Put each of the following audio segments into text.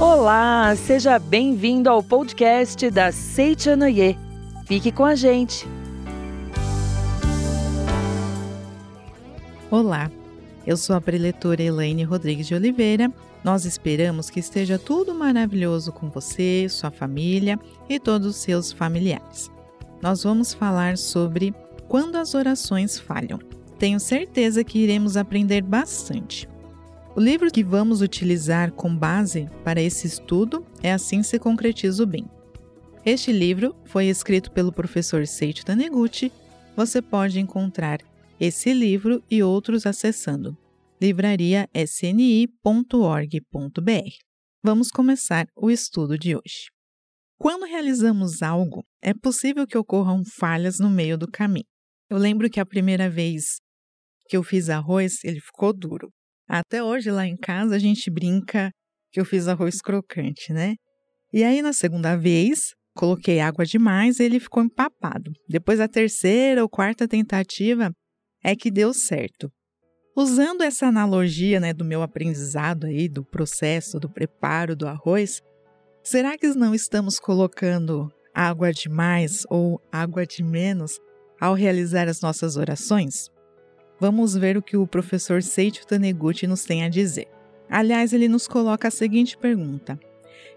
Olá, seja bem-vindo ao podcast da Seichanoye. Fique com a gente. Olá, eu sou a preletora Elaine Rodrigues de Oliveira. Nós esperamos que esteja tudo maravilhoso com você, sua família e todos os seus familiares. Nós vamos falar sobre quando as orações falham. Tenho certeza que iremos aprender bastante. O livro que vamos utilizar com base para esse estudo é Assim se concretiza o bem. Este livro foi escrito pelo professor Seiichi Taneguchi. Você pode encontrar esse livro e outros acessando livrariasni.org.br. Vamos começar o estudo de hoje. Quando realizamos algo, é possível que ocorram falhas no meio do caminho. Eu lembro que a primeira vez que eu fiz arroz, ele ficou duro. Até hoje lá em casa a gente brinca que eu fiz arroz crocante, né? E aí na segunda vez, coloquei água demais e ele ficou empapado. Depois a terceira ou quarta tentativa é que deu certo. Usando essa analogia, né, do meu aprendizado aí do processo do preparo do arroz, será que não estamos colocando água demais ou água de menos ao realizar as nossas orações? Vamos ver o que o professor Seiichi Taneguchi nos tem a dizer. Aliás, ele nos coloca a seguinte pergunta: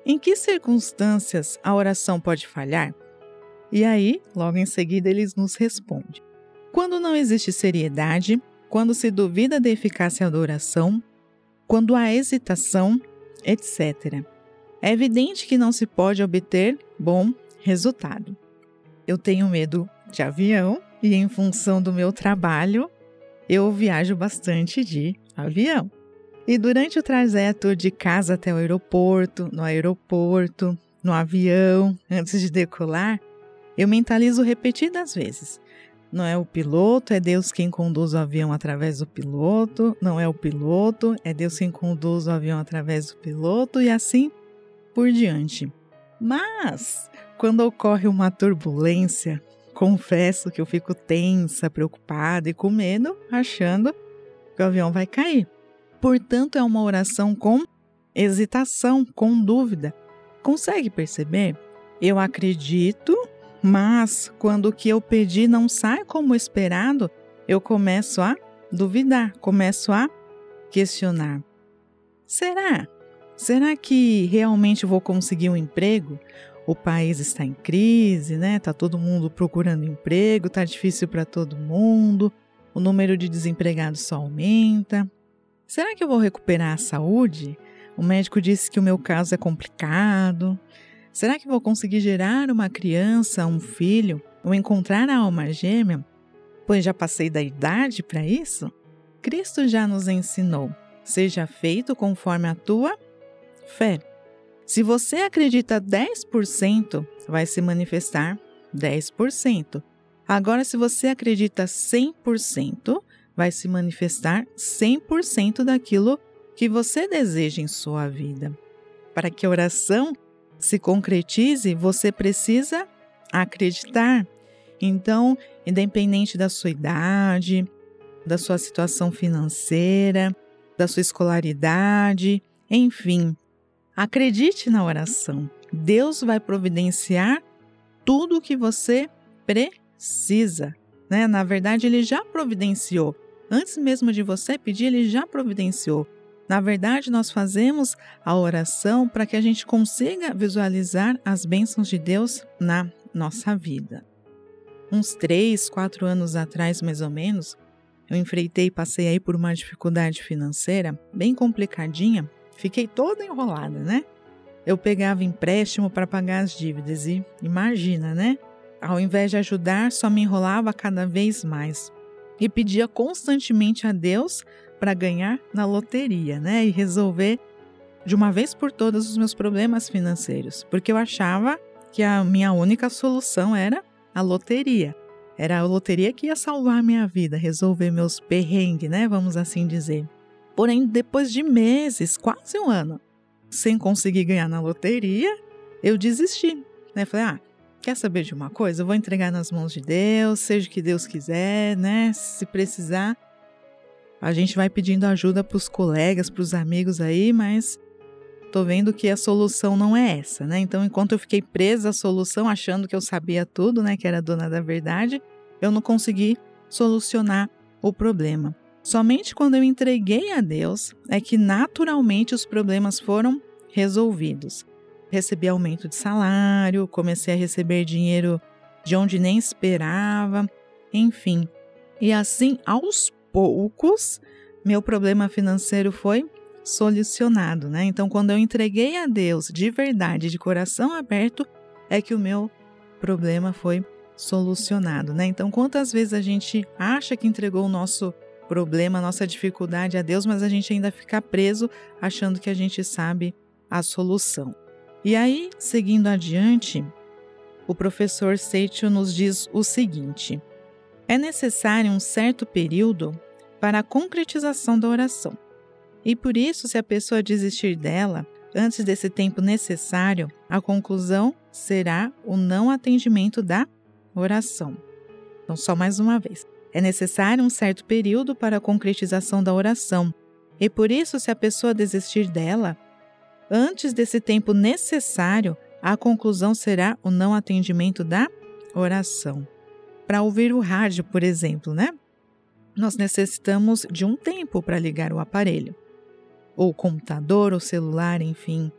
Em que circunstâncias a oração pode falhar? E aí, logo em seguida, ele nos responde: Quando não existe seriedade, quando se duvida da eficácia da oração, quando há hesitação, etc. É evidente que não se pode obter bom resultado. Eu tenho medo de avião e, em função do meu trabalho, eu viajo bastante de avião. E durante o trajeto de casa até o aeroporto, no aeroporto, no avião, antes de decolar, eu mentalizo repetidas vezes. Não é o piloto, é Deus quem conduz o avião através do piloto. Não é o piloto, é Deus quem conduz o avião através do piloto e assim por diante. Mas, quando ocorre uma turbulência, confesso que eu fico tensa, preocupada e com medo, achando que o avião vai cair. Portanto, é uma oração com hesitação, com dúvida. Consegue perceber? Eu acredito, mas quando o que eu pedi não sai como esperado, eu começo a duvidar, começo a questionar. Será? Será que realmente vou conseguir um emprego? O país está em crise, né? Tá todo mundo procurando emprego, tá difícil para todo mundo, o número de desempregados só aumenta. Será que eu vou recuperar a saúde? O médico disse que o meu caso é complicado. Será que vou conseguir gerar uma criança, um filho, ou encontrar a alma gêmea? Pois já passei da idade para isso? Cristo já nos ensinou: seja feito conforme a tua fé. Se você acredita 10%, vai se manifestar 10%. Agora, se você acredita 100%, vai se manifestar 100% daquilo que você deseja em sua vida. Para que a oração se concretize, você precisa acreditar. Então, independente da sua idade, da sua situação financeira, da sua escolaridade, enfim, Acredite na oração. Deus vai providenciar tudo o que você precisa. Né? Na verdade, ele já providenciou. Antes mesmo de você pedir, ele já providenciou. Na verdade, nós fazemos a oração para que a gente consiga visualizar as bênçãos de Deus na nossa vida. Uns três, quatro anos atrás, mais ou menos, eu enfrentei e passei aí por uma dificuldade financeira bem complicadinha Fiquei toda enrolada, né? Eu pegava empréstimo para pagar as dívidas e imagina, né? Ao invés de ajudar, só me enrolava cada vez mais e pedia constantemente a Deus para ganhar na loteria, né? E resolver de uma vez por todas os meus problemas financeiros, porque eu achava que a minha única solução era a loteria. Era a loteria que ia salvar minha vida, resolver meus perrengues, né? Vamos assim dizer. Porém, depois de meses, quase um ano, sem conseguir ganhar na loteria, eu desisti. Né? Falei, ah, quer saber de uma coisa? Eu vou entregar nas mãos de Deus, seja o que Deus quiser, né? Se precisar. a gente vai pedindo ajuda para os colegas, para os amigos aí, mas tô vendo que a solução não é essa, né? Então, enquanto eu fiquei presa à solução, achando que eu sabia tudo, né, que era dona da verdade, eu não consegui solucionar o problema. Somente quando eu entreguei a Deus é que naturalmente os problemas foram resolvidos. Recebi aumento de salário, comecei a receber dinheiro de onde nem esperava, enfim. E assim, aos poucos, meu problema financeiro foi solucionado, né? Então, quando eu entreguei a Deus de verdade, de coração aberto, é que o meu problema foi solucionado, né? Então, quantas vezes a gente acha que entregou o nosso problema, nossa dificuldade a Deus, mas a gente ainda fica preso achando que a gente sabe a solução. E aí, seguindo adiante, o professor Seicho nos diz o seguinte: é necessário um certo período para a concretização da oração. E por isso, se a pessoa desistir dela antes desse tempo necessário, a conclusão será o não atendimento da oração. Então, só mais uma vez. É necessário um certo período para a concretização da oração. E por isso, se a pessoa desistir dela, antes desse tempo necessário, a conclusão será o não atendimento da oração. Para ouvir o rádio, por exemplo, né? Nós necessitamos de um tempo para ligar o aparelho ou computador ou celular, enfim.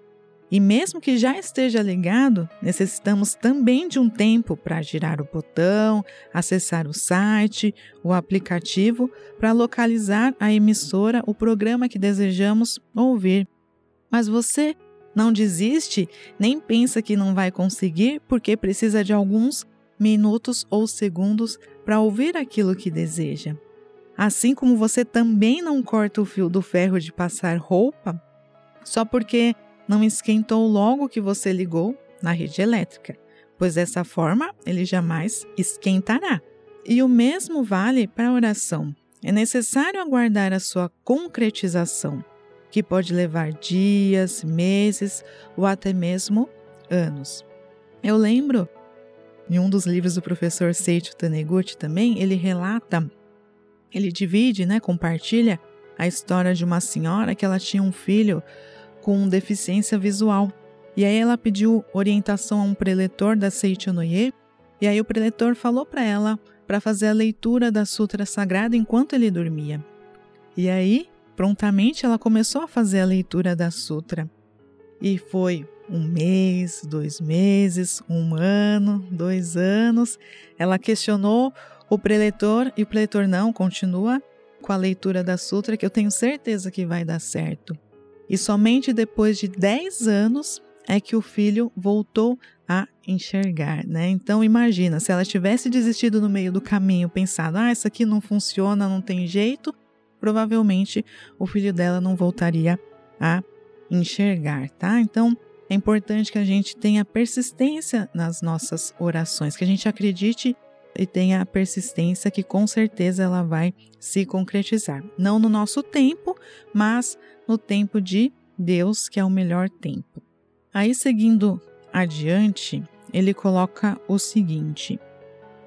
E mesmo que já esteja ligado, necessitamos também de um tempo para girar o botão, acessar o site, o aplicativo, para localizar a emissora, o programa que desejamos ouvir. Mas você não desiste nem pensa que não vai conseguir porque precisa de alguns minutos ou segundos para ouvir aquilo que deseja. Assim como você também não corta o fio do ferro de passar roupa só porque não esquentou logo que você ligou na rede elétrica, pois dessa forma ele jamais esquentará. E o mesmo vale para a oração. É necessário aguardar a sua concretização, que pode levar dias, meses ou até mesmo anos. Eu lembro, em um dos livros do professor Seiichi Taniguchi também, ele relata ele divide, né, compartilha a história de uma senhora que ela tinha um filho com deficiência visual. E aí ela pediu orientação a um preletor da Seichonoye, e aí o preletor falou para ela para fazer a leitura da sutra sagrada enquanto ele dormia. E aí, prontamente ela começou a fazer a leitura da sutra. E foi um mês, dois meses, um ano, dois anos. Ela questionou o preletor e o preletor não continua com a leitura da sutra, que eu tenho certeza que vai dar certo. E somente depois de 10 anos é que o filho voltou a enxergar, né? Então imagina, se ela tivesse desistido no meio do caminho, pensado, ah, isso aqui não funciona, não tem jeito, provavelmente o filho dela não voltaria a enxergar, tá? Então é importante que a gente tenha persistência nas nossas orações, que a gente acredite e tenha a persistência que com certeza ela vai se concretizar. Não no nosso tempo, mas no tempo de Deus, que é o melhor tempo. Aí, seguindo adiante, ele coloca o seguinte: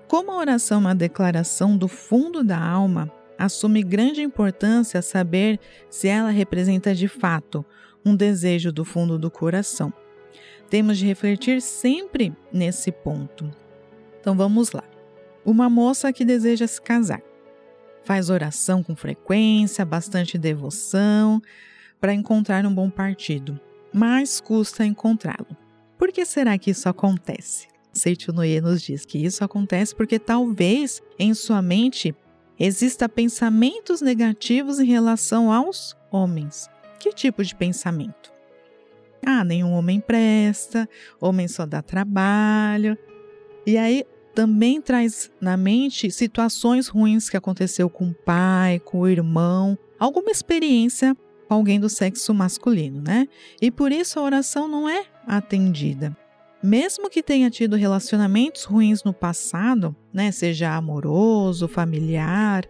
Como a oração é uma declaração do fundo da alma, assume grande importância saber se ela representa de fato um desejo do fundo do coração. Temos de refletir sempre nesse ponto. Então vamos lá. Uma moça que deseja se casar. Faz oração com frequência, bastante devoção para encontrar um bom partido, mas custa encontrá-lo. Por que será que isso acontece? Seiichi Noye nos diz que isso acontece porque talvez em sua mente exista pensamentos negativos em relação aos homens. Que tipo de pensamento? Ah, nenhum homem presta, homem só dá trabalho. E aí também traz na mente situações ruins que aconteceu com o pai, com o irmão, alguma experiência com alguém do sexo masculino, né? E por isso a oração não é atendida. Mesmo que tenha tido relacionamentos ruins no passado, né, seja amoroso, familiar,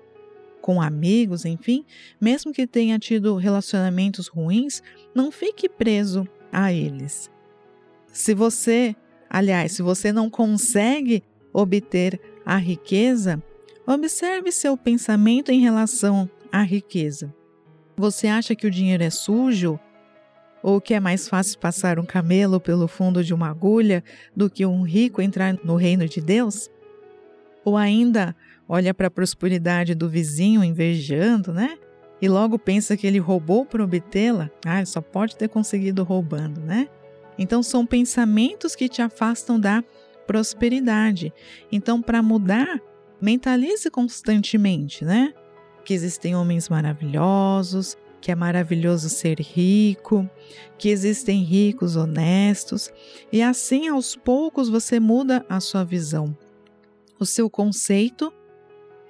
com amigos, enfim, mesmo que tenha tido relacionamentos ruins, não fique preso a eles. Se você, aliás, se você não consegue obter a riqueza, observe seu pensamento em relação a riqueza? Você acha que o dinheiro é sujo? Ou que é mais fácil passar um camelo pelo fundo de uma agulha do que um rico entrar no reino de Deus? Ou ainda olha para a prosperidade do vizinho invejando, né? E logo pensa que ele roubou para obtê-la? Ah, só pode ter conseguido roubando, né? Então são pensamentos que te afastam da prosperidade. Então, para mudar, mentalize constantemente, né? Que existem homens maravilhosos, que é maravilhoso ser rico, que existem ricos honestos, e assim aos poucos você muda a sua visão, o seu conceito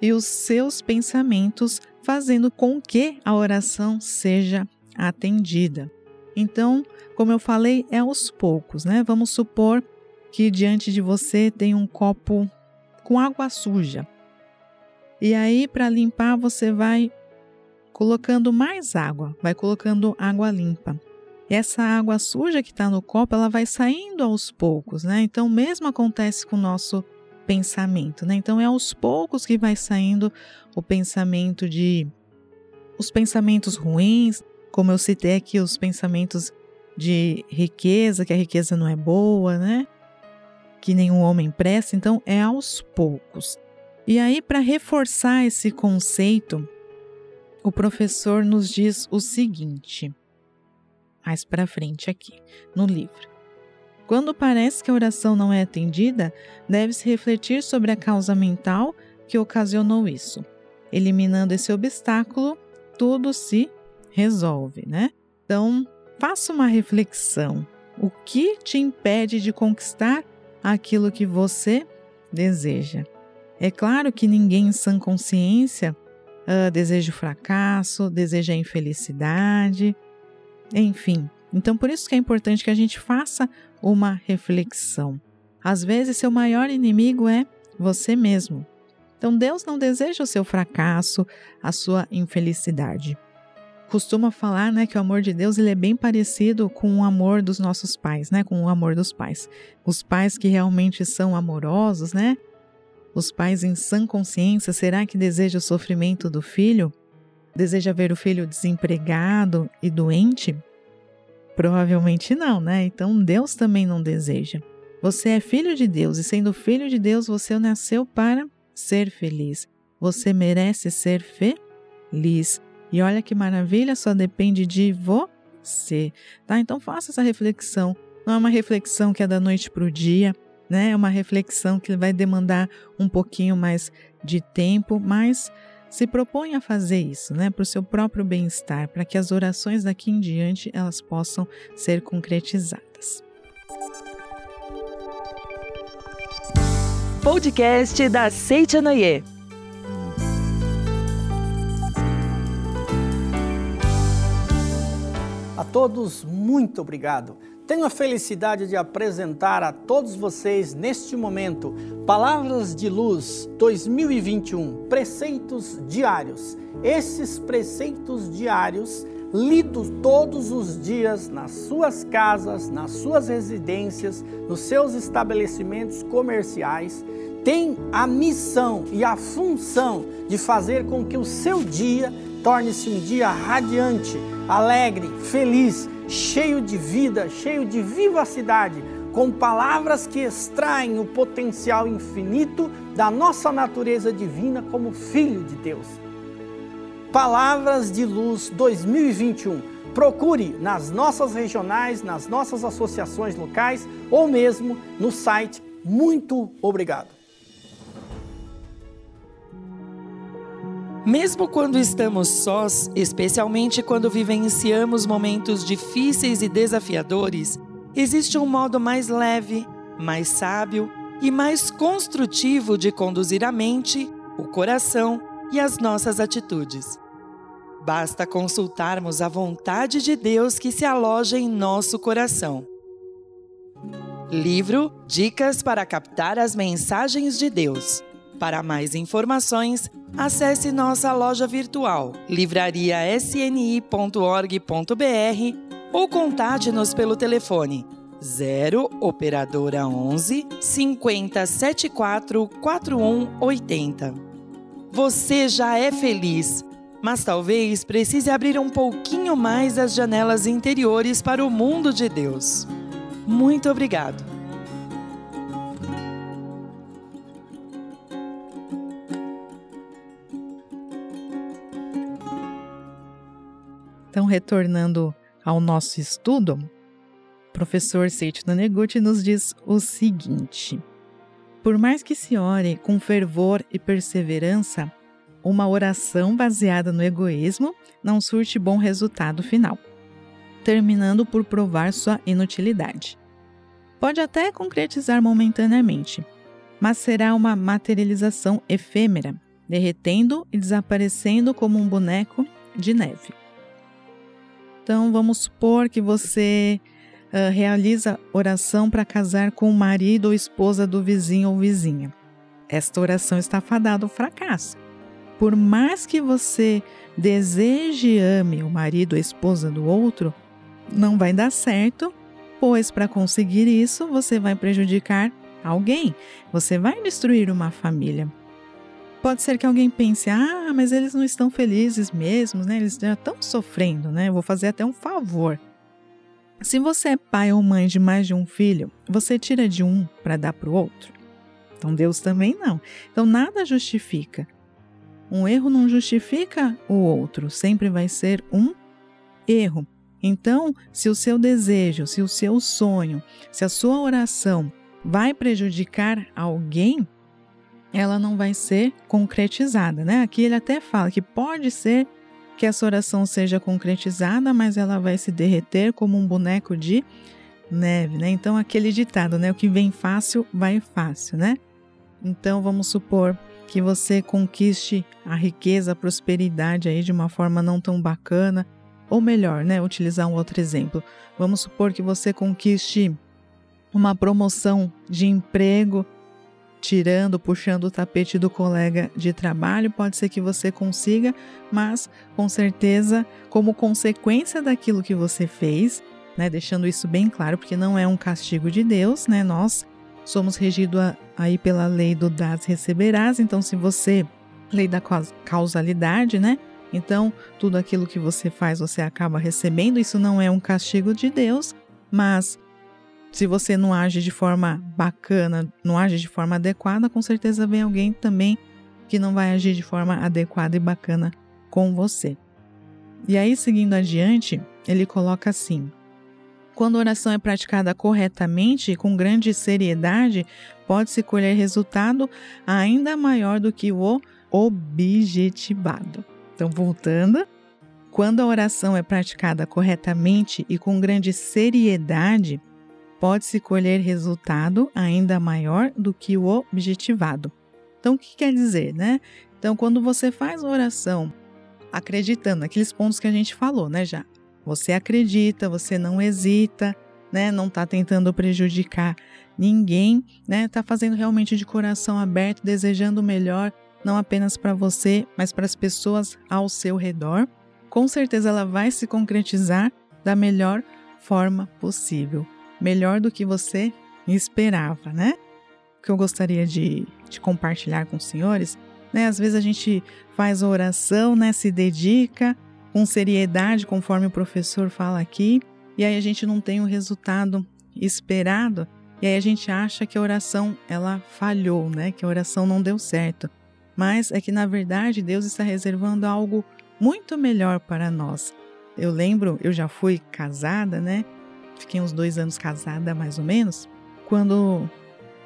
e os seus pensamentos, fazendo com que a oração seja atendida. Então, como eu falei, é aos poucos, né? Vamos supor que diante de você tem um copo com água suja. E aí, para limpar, você vai colocando mais água, vai colocando água limpa. E essa água suja que está no copo, ela vai saindo aos poucos, né? Então, mesmo acontece com o nosso pensamento, né? Então, é aos poucos que vai saindo o pensamento de. os pensamentos ruins, como eu citei aqui, os pensamentos de riqueza, que a riqueza não é boa, né? Que nenhum homem presta. Então, é aos poucos. E aí, para reforçar esse conceito, o professor nos diz o seguinte, mais para frente aqui, no livro. Quando parece que a oração não é atendida, deve-se refletir sobre a causa mental que ocasionou isso. Eliminando esse obstáculo, tudo se resolve, né? Então, faça uma reflexão. O que te impede de conquistar aquilo que você deseja? É claro que ninguém em sã consciência uh, deseja o fracasso, deseja a infelicidade, enfim. Então, por isso que é importante que a gente faça uma reflexão. Às vezes, seu maior inimigo é você mesmo. Então, Deus não deseja o seu fracasso, a sua infelicidade. Costuma falar, né, que o amor de Deus ele é bem parecido com o amor dos nossos pais, né, com o amor dos pais. Os pais que realmente são amorosos, né, os pais em sã consciência, será que deseja o sofrimento do filho? Deseja ver o filho desempregado e doente? Provavelmente não, né? Então Deus também não deseja. Você é filho de Deus e, sendo filho de Deus, você nasceu para ser feliz. Você merece ser feliz. E olha que maravilha, só depende de você, tá? Então faça essa reflexão. Não é uma reflexão que é da noite para o dia, né? É uma reflexão que vai demandar um pouquinho mais de tempo, mas se propõe a fazer isso, né, para o seu próprio bem-estar, para que as orações daqui em diante elas possam ser concretizadas. Podcast da Seitianoye. A todos, muito obrigado. Tenho a felicidade de apresentar a todos vocês neste momento Palavras de Luz 2021, preceitos diários. Esses preceitos diários lidos todos os dias nas suas casas, nas suas residências, nos seus estabelecimentos comerciais, têm a missão e a função de fazer com que o seu dia torne-se um dia radiante, alegre, feliz cheio de vida, cheio de vivacidade, com palavras que extraem o potencial infinito da nossa natureza divina como filho de Deus. Palavras de Luz 2021. Procure nas nossas regionais, nas nossas associações locais ou mesmo no site. Muito obrigado. Mesmo quando estamos sós, especialmente quando vivenciamos momentos difíceis e desafiadores, existe um modo mais leve, mais sábio e mais construtivo de conduzir a mente, o coração e as nossas atitudes. Basta consultarmos a vontade de Deus que se aloja em nosso coração. Livro Dicas para captar as mensagens de Deus para mais informações, acesse nossa loja virtual livrariasni.org.br ou contate-nos pelo telefone 0 operadora 11 5074 4180. Você já é feliz. mas talvez precise abrir um pouquinho mais as janelas interiores para o mundo de Deus. Muito obrigado. Então, retornando ao nosso estudo, o professor Seiichi Neguchi nos diz o seguinte: Por mais que se ore com fervor e perseverança, uma oração baseada no egoísmo não surte bom resultado final, terminando por provar sua inutilidade. Pode até concretizar momentaneamente, mas será uma materialização efêmera, derretendo e desaparecendo como um boneco de neve. Então, vamos supor que você uh, realiza oração para casar com o marido ou esposa do vizinho ou vizinha. Esta oração está fadada ao fracasso. Por mais que você deseje e ame o marido ou a esposa do outro, não vai dar certo, pois para conseguir isso você vai prejudicar alguém, você vai destruir uma família. Pode ser que alguém pense: ah, mas eles não estão felizes mesmo, né? Eles já estão sofrendo, né? Eu vou fazer até um favor. Se você é pai ou mãe de mais de um filho, você tira de um para dar para o outro? Então Deus também não. Então nada justifica. Um erro não justifica o outro, sempre vai ser um erro. Então, se o seu desejo, se o seu sonho, se a sua oração vai prejudicar alguém, ela não vai ser concretizada, né? Aqui ele até fala que pode ser que essa oração seja concretizada, mas ela vai se derreter como um boneco de neve, né? Então aquele ditado, né? O que vem fácil vai fácil, né? Então vamos supor que você conquiste a riqueza, a prosperidade aí de uma forma não tão bacana, ou melhor, né, utilizar um outro exemplo. Vamos supor que você conquiste uma promoção de emprego tirando, puxando o tapete do colega de trabalho, pode ser que você consiga, mas com certeza, como consequência daquilo que você fez, né, deixando isso bem claro, porque não é um castigo de Deus, né? Nós somos regidos aí pela lei do das receberás, então se você lei da causalidade, né? Então, tudo aquilo que você faz, você acaba recebendo. Isso não é um castigo de Deus, mas se você não age de forma bacana, não age de forma adequada, com certeza vem alguém também que não vai agir de forma adequada e bacana com você. E aí, seguindo adiante, ele coloca assim: quando a oração é praticada corretamente e com grande seriedade, pode-se colher resultado ainda maior do que o objetivado. Então, voltando, quando a oração é praticada corretamente e com grande seriedade, pode-se colher resultado ainda maior do que o objetivado. Então, o que quer dizer, né? Então, quando você faz oração acreditando naqueles pontos que a gente falou, né, já. Você acredita, você não hesita, né? Não está tentando prejudicar ninguém, né? Tá fazendo realmente de coração aberto, desejando o melhor, não apenas para você, mas para as pessoas ao seu redor. Com certeza ela vai se concretizar da melhor forma possível melhor do que você esperava, né? O que eu gostaria de, de compartilhar com os senhores, né? Às vezes a gente faz oração, né? Se dedica com seriedade, conforme o professor fala aqui, e aí a gente não tem o resultado esperado, e aí a gente acha que a oração ela falhou, né? Que a oração não deu certo. Mas é que na verdade Deus está reservando algo muito melhor para nós. Eu lembro, eu já fui casada, né? Fiquei uns dois anos casada, mais ou menos. Quando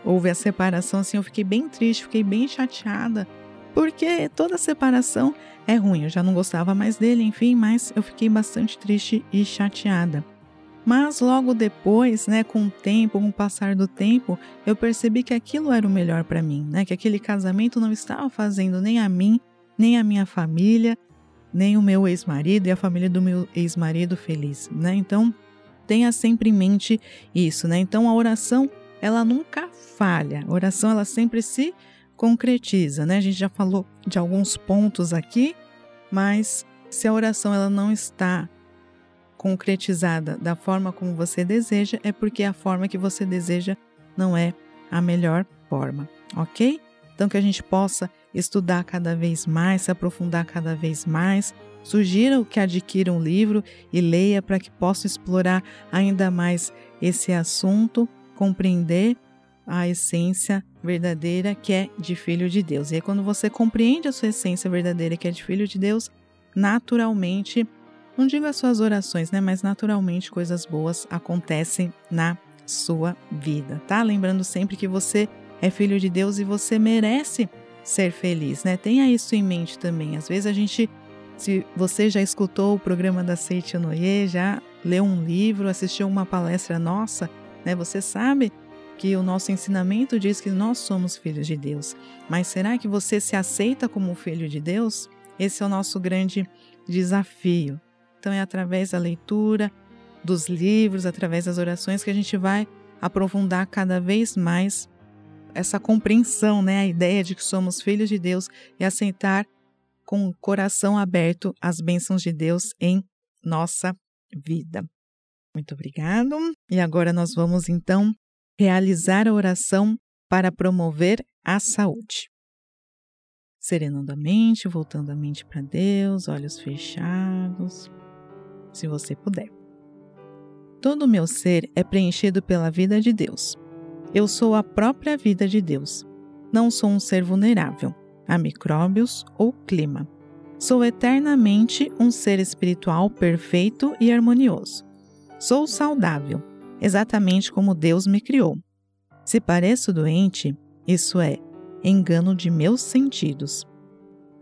houve a separação, assim, eu fiquei bem triste, fiquei bem chateada, porque toda separação é ruim. Eu já não gostava mais dele, enfim, mas eu fiquei bastante triste e chateada. Mas logo depois, né, com o tempo, com o passar do tempo, eu percebi que aquilo era o melhor para mim, né? Que aquele casamento não estava fazendo nem a mim, nem a minha família, nem o meu ex-marido e a família do meu ex-marido feliz, né? Então, tenha sempre em mente isso, né? Então a oração, ela nunca falha. A oração ela sempre se concretiza, né? A gente já falou de alguns pontos aqui, mas se a oração ela não está concretizada da forma como você deseja, é porque a forma que você deseja não é a melhor forma, ok? Então que a gente possa estudar cada vez mais, se aprofundar cada vez mais. Sugiro que adquira um livro e leia para que possa explorar ainda mais esse assunto, compreender a essência verdadeira que é de filho de Deus. E aí, quando você compreende a sua essência verdadeira que é de filho de Deus, naturalmente, não digo as suas orações, né? Mas naturalmente coisas boas acontecem na sua vida, tá? Lembrando sempre que você é filho de Deus e você merece ser feliz, né? Tenha isso em mente também. Às vezes a gente, se você já escutou o programa da Seite Noye, já leu um livro, assistiu uma palestra nossa, né? Você sabe que o nosso ensinamento diz que nós somos filhos de Deus. Mas será que você se aceita como filho de Deus? Esse é o nosso grande desafio. Então é através da leitura dos livros, através das orações que a gente vai aprofundar cada vez mais essa compreensão, né, a ideia de que somos filhos de Deus e aceitar com o coração aberto as bênçãos de Deus em nossa vida. Muito obrigado. E agora nós vamos então realizar a oração para promover a saúde. Serenando a mente, voltando a mente para Deus, olhos fechados, se você puder. Todo o meu ser é preenchido pela vida de Deus. Eu sou a própria vida de Deus. Não sou um ser vulnerável a micróbios ou clima. Sou eternamente um ser espiritual perfeito e harmonioso. Sou saudável, exatamente como Deus me criou. Se pareço doente, isso é engano de meus sentidos.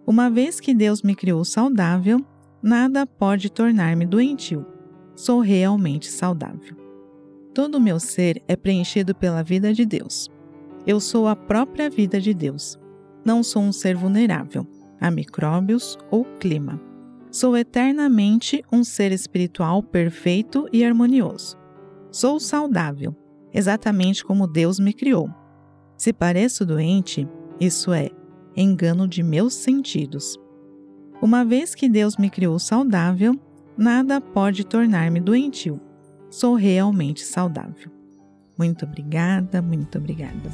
Uma vez que Deus me criou saudável, nada pode tornar-me doentio. Sou realmente saudável. Todo o meu ser é preenchido pela vida de Deus. Eu sou a própria vida de Deus. Não sou um ser vulnerável a micróbios ou clima. Sou eternamente um ser espiritual perfeito e harmonioso. Sou saudável, exatamente como Deus me criou. Se pareço doente, isso é, engano de meus sentidos. Uma vez que Deus me criou saudável, nada pode tornar-me doentio sou realmente saudável. Muito obrigada, muito obrigada.